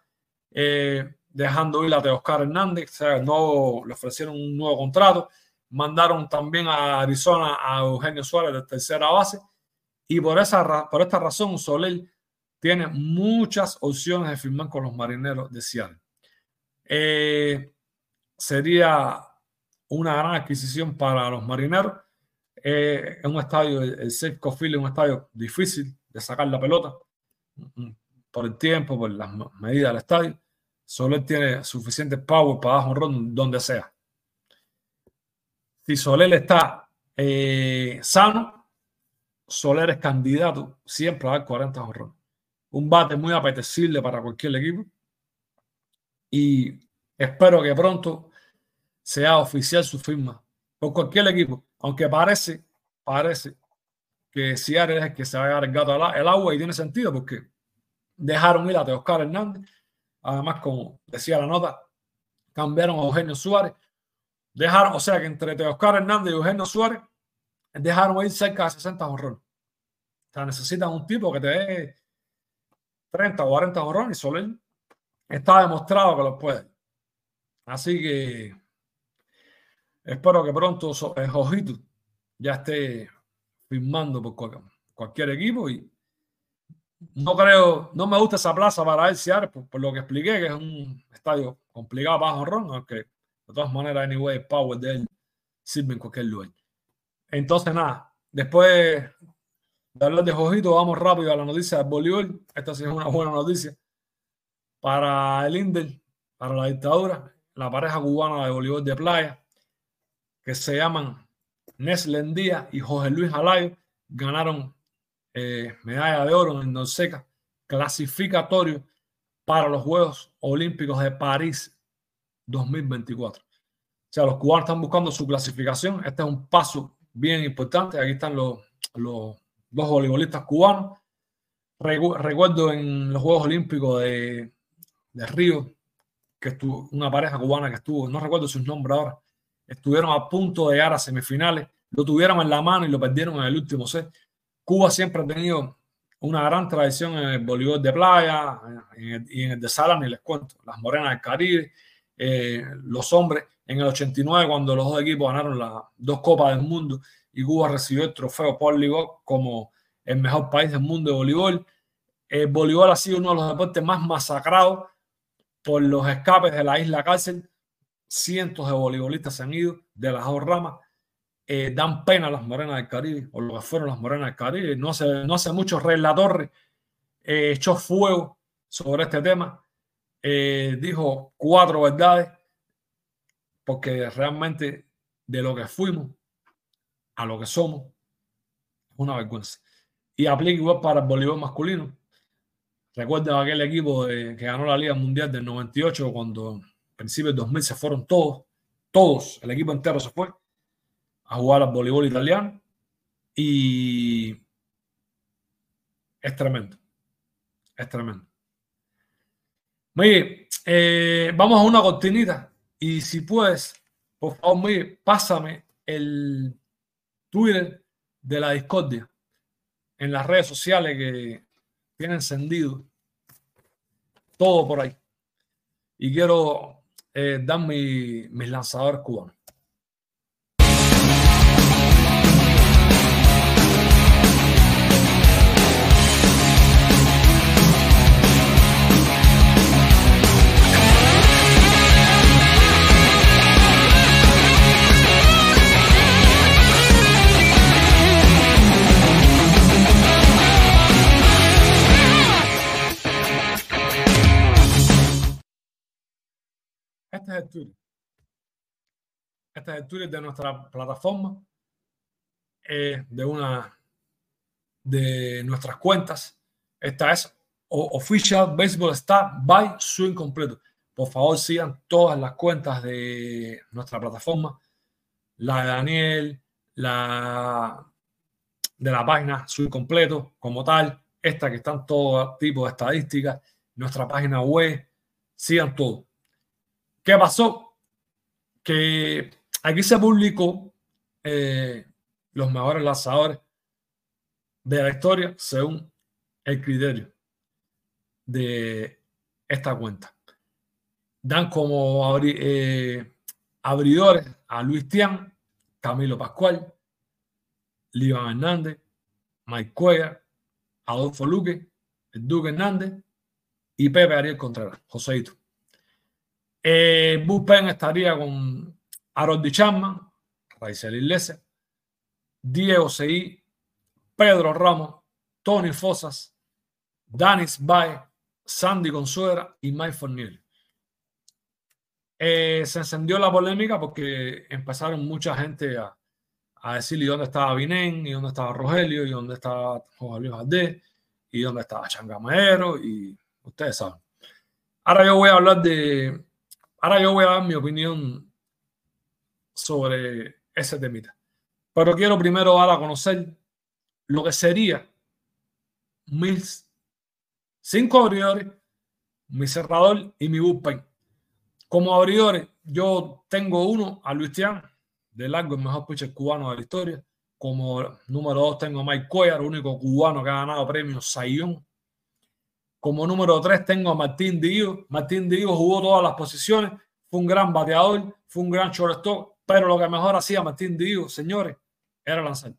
eh, dejando ir a Teoscar Hernández, o sea, no, le ofrecieron un nuevo contrato, mandaron también a Arizona a Eugenio Suárez de tercera base, y por, esa, por esta razón Soler tiene muchas opciones de firmar con los marineros de Seattle. Eh, sería una gran adquisición para los marineros. Eh, un estadio, el Safeco Field es un estadio difícil de sacar la pelota mm, por el tiempo, por las medidas del estadio. Soler tiene suficiente power para dar un donde sea. Si Soler está eh, sano, Soler es candidato siempre a dar 40 jorrones. Un bate muy apetecible para cualquier equipo. Y espero que pronto sea oficial su firma por cualquier equipo, aunque parece, parece que Seattle es el que se va a el agua y tiene sentido porque dejaron ir a Teoscar Hernández, además como decía la nota, cambiaron a Eugenio Suárez, dejaron, o sea que entre Teoscar Hernández y Eugenio Suárez dejaron ir cerca de 60 horrores. O sea, necesitan un tipo que te dé 30 o 40 horrores y Soler está demostrado que lo puede. Así que Espero que pronto el Jojito ya esté firmando por cualquier equipo y no creo, no me gusta esa plaza para el Seattle por, lo que expliqué, que es un estadio complicado bajo ron, aunque de todas maneras, anyway, el power de él sirve en cualquier lugar. Entonces, nada, después de hablar de Jojito, vamos rápido a la noticia del voleibol. Esta sí es una buena noticia para el Inder, para la dictadura, la pareja cubana de voleibol de playa que se llaman Neslen Díaz y José Luis Alayo ganaron eh, medalla de oro en Norseca, clasificatorio para los Juegos Olímpicos de París 2024. O sea, los cubanos están buscando su clasificación. Este es un paso bien importante. Aquí están los, los voleibolistas cubanos. Recuerdo en los Juegos Olímpicos de, de Río, que estuvo una pareja cubana que estuvo, no recuerdo sus nombres ahora, estuvieron a punto de llegar a semifinales, lo tuvieron en la mano y lo perdieron en el último set. Cuba siempre ha tenido una gran tradición en el voleibol de playa y en el de sala, ni les cuento. Las morenas del Caribe, eh, los hombres en el 89, cuando los dos equipos ganaron las dos Copas del Mundo y Cuba recibió el trofeo Paul como el mejor país del mundo de voleibol. El voleibol ha sido uno de los deportes más masacrados por los escapes de la isla cárcel cientos de voleibolistas se han ido de las dos ramas. Eh, dan pena las morenas del Caribe, o lo que fueron las morenas del Caribe. No hace, no hace mucho Rey La Torre eh, echó fuego sobre este tema. Eh, dijo cuatro verdades, porque realmente de lo que fuimos a lo que somos una vergüenza. Y aplica igual para el voleibol masculino. Recuerden aquel equipo de- que ganó la Liga Mundial del 98 cuando en principio del 2000 se fueron todos, todos, el equipo entero se fue a jugar al voleibol italiano y es tremendo, es tremendo. Miguel, eh, vamos a una cortinita y si puedes, por favor, Miguel, pásame el Twitter de la discordia en las redes sociales que tiene encendido todo por ahí. Y quiero eh, dar mi, mis lanzadores cubanos. Este es el Twitter. Este es el Twitter de nuestra plataforma, eh, de una de nuestras cuentas. Esta es Official Baseball Star by Swing Completo. Por favor, sigan todas las cuentas de nuestra plataforma. La de Daniel, la de la página Swing Completo como tal, esta que están todo tipo de estadísticas, nuestra página web, sigan todo. ¿Qué pasó? Que aquí se publicó eh, los mejores lanzadores de la historia según el criterio de esta cuenta. Dan como eh, abridores a Luis Tian, Camilo Pascual, Líban Hernández, Mike Cuellar, Adolfo Luque, Duque Hernández y Pepe Ariel Contreras, Joseito. Eh, estaría con Harold Chapman, Raizel Iglesias, Diego Seguí, Pedro Ramos, Tony Fosas, Danis Baez, Sandy Consuera y Mike Forniel. Eh, se encendió la polémica porque empezaron mucha gente a, a decir dónde estaba Vinén, y dónde estaba Rogelio, y dónde estaba José Luis Valdés, y dónde estaba Changamero, y ustedes saben. Ahora yo voy a hablar de, ahora yo voy a dar mi opinión sobre ese temita. Pero quiero primero dar a conocer lo que sería mis cinco abridores, mi cerrador y mi bullpen. Como abridores, yo tengo uno a Luis Tian, de largo el mejor pitcher cubano de la historia. Como número dos tengo a Mike Cuellar, el único cubano que ha ganado premios Sayón. Como número tres tengo a Martín Díaz. Martín Díaz jugó todas las posiciones, fue un gran bateador, fue un gran shortstop, pero lo que mejor hacía Martín Díaz, señores, era lanzar.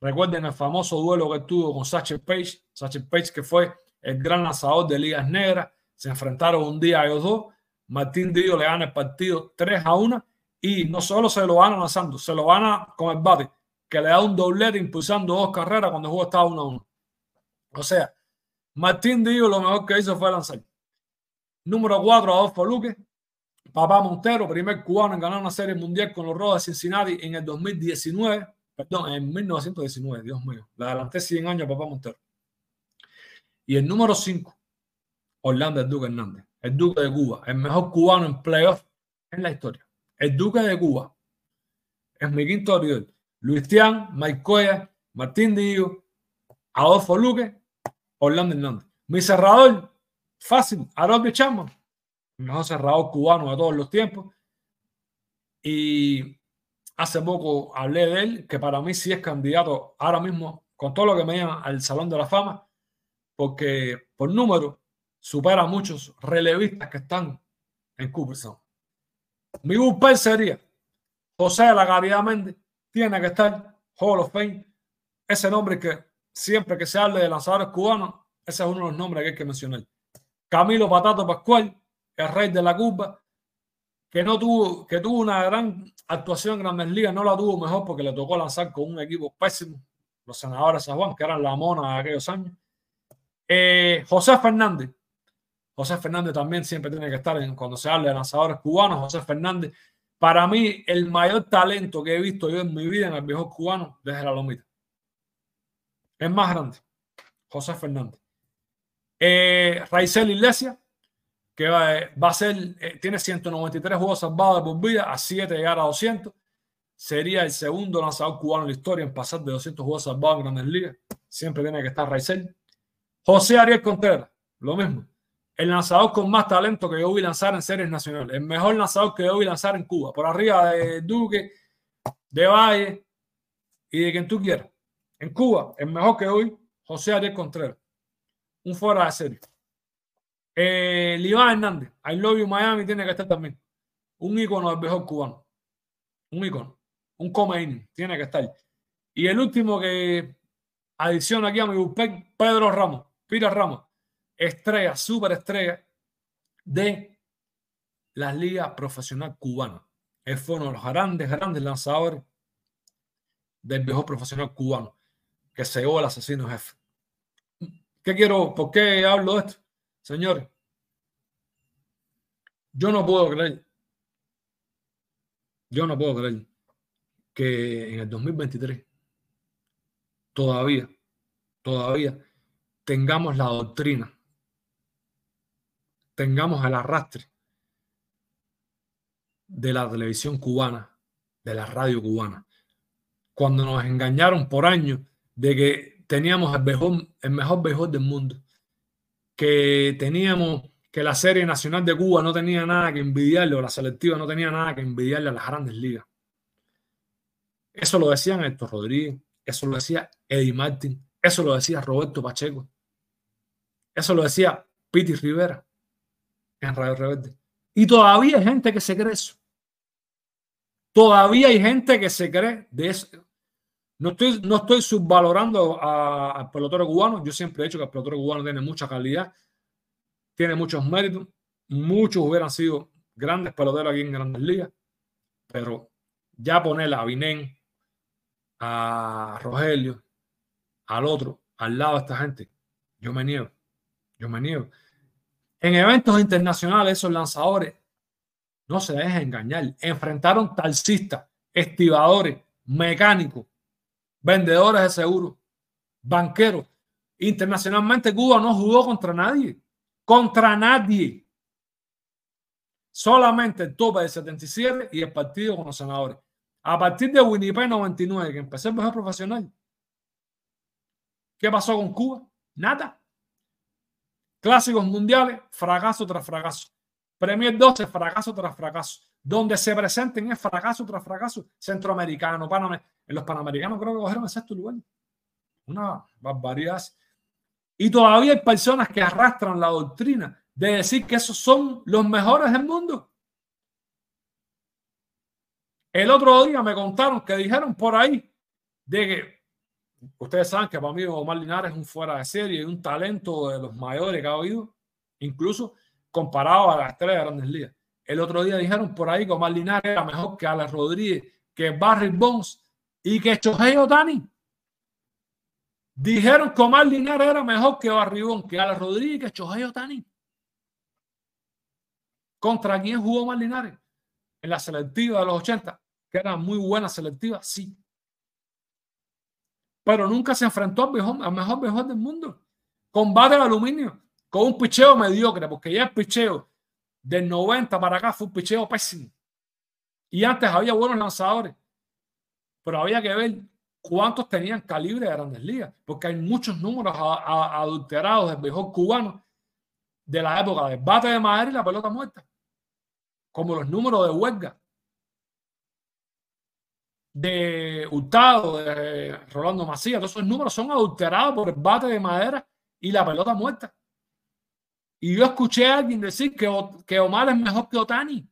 Recuerden el famoso duelo que tuvo con Satchel Page, Satchel Page que fue el gran lanzador de ligas negras, se enfrentaron un día a ellos dos, Martín Díaz le gana el partido 3 a 1 y no solo se lo gana lanzando, se lo gana con el bate, que le da un doblete impulsando dos carreras cuando el juego estaba 1 a 1. O sea, Martín Díaz lo mejor que hizo fue lanzar. Número 4, Adolfo Luque. Papá Montero, primer cubano en ganar una serie mundial con los Rojos de Cincinnati en el 2019. Perdón, en 1919, Dios mío. Le adelanté 100 años a Papá Montero. Y el número 5, Orlando El Duque Hernández. El Duque de Cuba. El mejor cubano en playoff en la historia. El Duque de Cuba. Es mi quinto abridor. Luis Tian, Mike Cuellar, Martín Díaz, Adolfo Luque, Orlando Hernández. Mi cerrador, fácil, Harold Chapman, el mejor cerrador cubano de todos los tiempos. Y hace poco hablé de él, que para mí sí es candidato ahora mismo, con todo lo que me llama al Salón de la Fama, porque por número supera a muchos relevistas que están en Cooperstown. Mi bullpen sería José de la Caridad Méndez, tiene que estar Hall of Fame, ese nombre que siempre que se hable de lanzadores cubanos, ese es uno de los nombres que hay que mencionar. Camilo Patato Pascual, el rey de la Cuba, que no tuvo, que tuvo una gran actuación en Grandes Ligas, no la tuvo mejor porque le tocó lanzar con un equipo pésimo, los senadores de San Juan, que eran la mona de aquellos años. Eh, José Fernández. José Fernández también siempre tiene que estar en, cuando se habla de lanzadores cubanos. José Fernández, para mí, el mayor talento que he visto yo en mi vida en el viejo cubano desde la lomita. Es más grande. José Fernández. Eh, Raizel Iglesias, que va, va, a ser, eh, tiene 193 juegos salvados por vida, a 7 llegar a 200. Sería el segundo lanzador cubano en la historia en pasar de 200 juegos salvados en Grandes Ligas. Siempre tiene que estar Raizel. José Ariel Contreras, lo mismo. El lanzador con más talento que yo a lanzar en series nacionales. El mejor lanzador que yo a lanzar en Cuba. Por arriba de Duque, de Valle y de quien tú quieras. En Cuba, el mejor que hoy, José Ariel Contreras. Un fuera de serie. Eh, Hernández, I love you Miami, tiene que estar también. Un ícono del mejor cubano. Un ícono. Un come tiene que estar. Y el último que adiciona aquí a mi bullpen, Pedro Ramos, Pira Ramos, estrella, super estrella de las ligas profesional cubanas. Fue uno de los grandes, grandes lanzadores del mejor profesional cubano que llevó el asesino jefe. ¿Qué quiero? ¿Por qué hablo de esto? Señores, yo no puedo creer, yo no puedo creer que en el 2023 todavía, todavía tengamos la doctrina, tengamos el arrastre de la televisión cubana, de la radio cubana, cuando nos engañaron por años de que teníamos el mejor, el mejor del mundo, que teníamos que la serie nacional de Cuba no tenía nada que envidiarle, o la selectiva no tenía nada que envidiarle a las grandes ligas. Eso lo decían Héctor Rodríguez, eso lo decía Eddie Martin, eso lo decía Roberto Pacheco, eso lo decía Piti Rivera en Radio Rebelde. Y todavía hay gente que se cree eso. Todavía hay gente que se cree de eso. No estoy, no estoy subvalorando al pelotero cubano. Yo siempre he dicho que el pelotero cubano tiene mucha calidad, tiene muchos méritos. Muchos hubieran sido grandes peloteros aquí en Grandes Ligas, pero ya poner a Vinén, a Rogelio, al otro, al lado de esta gente, yo me niego. Yo me niego. En eventos internacionales, esos lanzadores no se dejen engañar. Enfrentaron talcistas, estibadores, mecánicos, vendedores de seguros, banqueros. Internacionalmente, Cuba no jugó contra nadie. Contra nadie. Solamente el tope de 77 y el partido con los senadores. A partir de Winnipeg 99, que empecé el mejor profesional, ¿qué pasó con Cuba? Nada. Clásicos mundiales, fracaso tras fracaso. Premier 12, fracaso tras fracaso. Donde se presenten es fracaso tras fracaso. Centroamericano, Panamá. En los panamericanos creo que cogieron el sexto lugar. Una barbaridad. Y todavía hay personas que arrastran la doctrina de decir que esos son los mejores del mundo. El otro día me contaron que dijeron por ahí de que ustedes saben que para mí Omar Linares es un fuera de serie y un talento de los mayores que ha habido, incluso comparado a las de grandes ligas. El otro día dijeron por ahí que Omar Linares era mejor que Alex Rodríguez, que Barry Bonds y que Chohei Otani. Dijeron que Omar Linares era mejor que Barry Bonds, que Alex Rodríguez, Chohei Otani. ¿Contra quién jugó Omar Linares? En la selectiva de los 80, que era muy buena selectiva, sí pero nunca se enfrentó al mejor, al mejor mejor del mundo. Combate de aluminio con un picheo mediocre, porque ya el picheo del 90 para acá fue un picheo pésimo. Y antes había buenos lanzadores, pero había que ver cuántos tenían calibre de grandes ligas, porque hay muchos números adulterados del mejor cubano de la época del bate de madera y la pelota muerta, como los números de huelga de Hurtado, de Rolando Macías, todos esos números son adulterados por el bate de madera y la pelota muerta. Y yo escuché a alguien decir que, que Omar es mejor que Otani,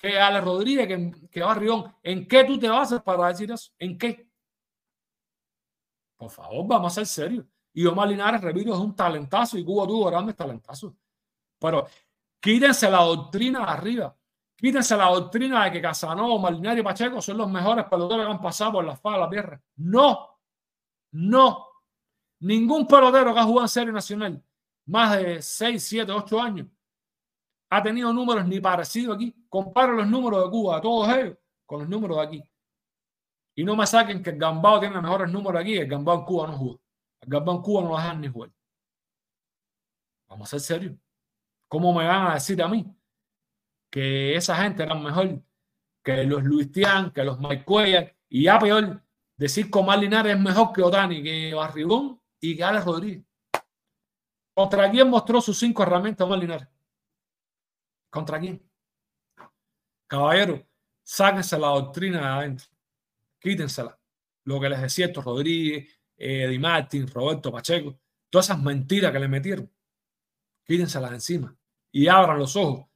que Ale Rodríguez, que, que Barrión. ¿En qué tú te basas para decir eso? ¿En qué? Por favor, vamos a ser serios. Y Omar Linares, repito, es un talentazo y Cuba tuvo grandes talentazos. Pero quítense la doctrina de arriba. Quítense la doctrina de que Casanova, Malinari y Pacheco son los mejores peloteros que han pasado por la faz de la tierra. No, no. Ningún pelotero que ha jugado en serie nacional más de 6, 7, 8 años ha tenido números ni parecidos aquí. Comparo los números de Cuba, todos ellos, con los números de aquí. Y no me saquen que el Gambao tiene mejores números aquí. El Gambao en Cuba no juega. El Gambao en Cuba no lo dejan ni jugar. Vamos a ser serios. ¿Cómo me van a decir a mí que esa gente era mejor que los Luistian, que los Mike Cuellar, y ya peor, decir que Omar Linares es mejor que Otani, que Barrigón y que Alex Rodríguez? ¿Contra quién mostró sus cinco herramientas Omar Linares? ¿Contra quién? Caballero, sáquense la doctrina de adentro. Quítensela. Lo que les decía esto Rodríguez, Eddie Martin, Roberto Pacheco, todas esas mentiras que le metieron. Quítenselas encima y abran los ojos.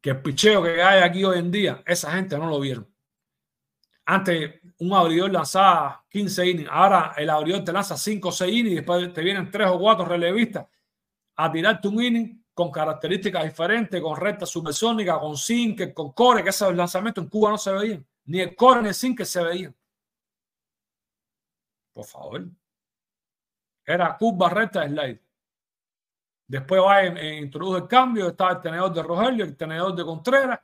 Que el picheo que hay aquí hoy en día, esa gente no lo vieron. Antes un abridor lanzaba 15 innings, ahora el abridor te lanza 5 o 6 innings y después te vienen 3 o 4 relevistas a tirarte un inning con características diferentes, con recta supersónica, con zinc, con core, que esos lanzamientos en Cuba no se veían. Ni el core ni el zinc se veían. Por favor. Era curva recta de slide. Después va e introduce el cambio, está el tenedor de Rogelio, el tenedor de Contreras,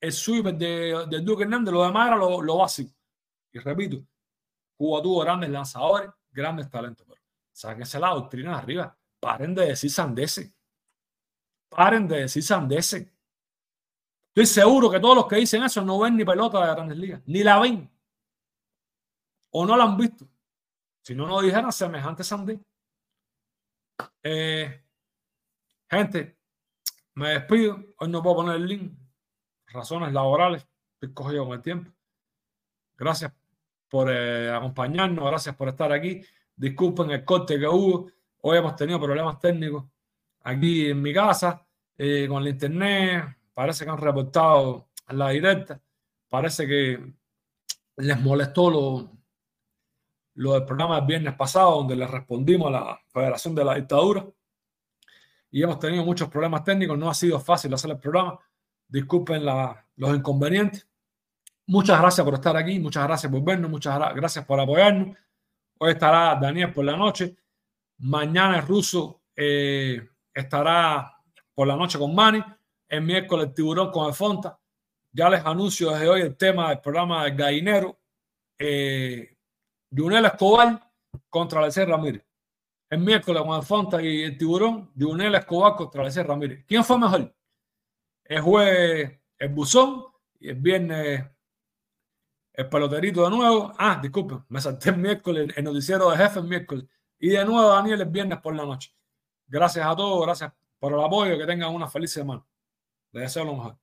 el sweeper de, de Duque Hernández, lo demás era lo, lo, básico. Y repito, Cuba tuvo grandes lanzadores, grandes talentos, pero sáquense la doctrina arriba. Paren de decir sandeces. Paren de decir sandeces. Estoy seguro que todos los que dicen eso no ven ni pelota de grandes ligas, ni la ven. O no la han visto. Si no, no dijeran semejante sandez. Eh, gente, me despido. Hoy no puedo poner el link. Razones laborales. Estoy cogido con el tiempo. Gracias por eh, acompañarnos. Gracias por estar aquí. Disculpen el corte que hubo. Hoy hemos tenido problemas técnicos aquí en mi casa eh, con el internet. Parece que han reportado la directa. Parece que les molestó lo, lo del programa del viernes pasado, donde le respondimos a la Federación de la Dictadura. Y hemos tenido muchos problemas técnicos. No ha sido fácil hacer el programa. Disculpen la, los inconvenientes. Muchas gracias por estar aquí. Muchas gracias por vernos. Muchas gracias por apoyarnos. Hoy estará Daniel por la noche. Mañana el ruso eh, estará por la noche con Manny. El miércoles el tiburón con el Fonta. Ya les anuncio desde hoy el tema del programa del gallinero. Eh, Junel Escobar contra Alexis Ramírez. El miércoles con el y el tiburón. Junel Escobar contra Alexis Ramírez. ¿Quién fue mejor? El jueves el buzón y el viernes el peloterito de nuevo. Ah, disculpen, me salté el miércoles, el noticiero de jefe el miércoles. Y de nuevo Daniel el viernes por la noche. Gracias a todos, gracias por el apoyo, que tengan una feliz semana. Les deseo lo mejor.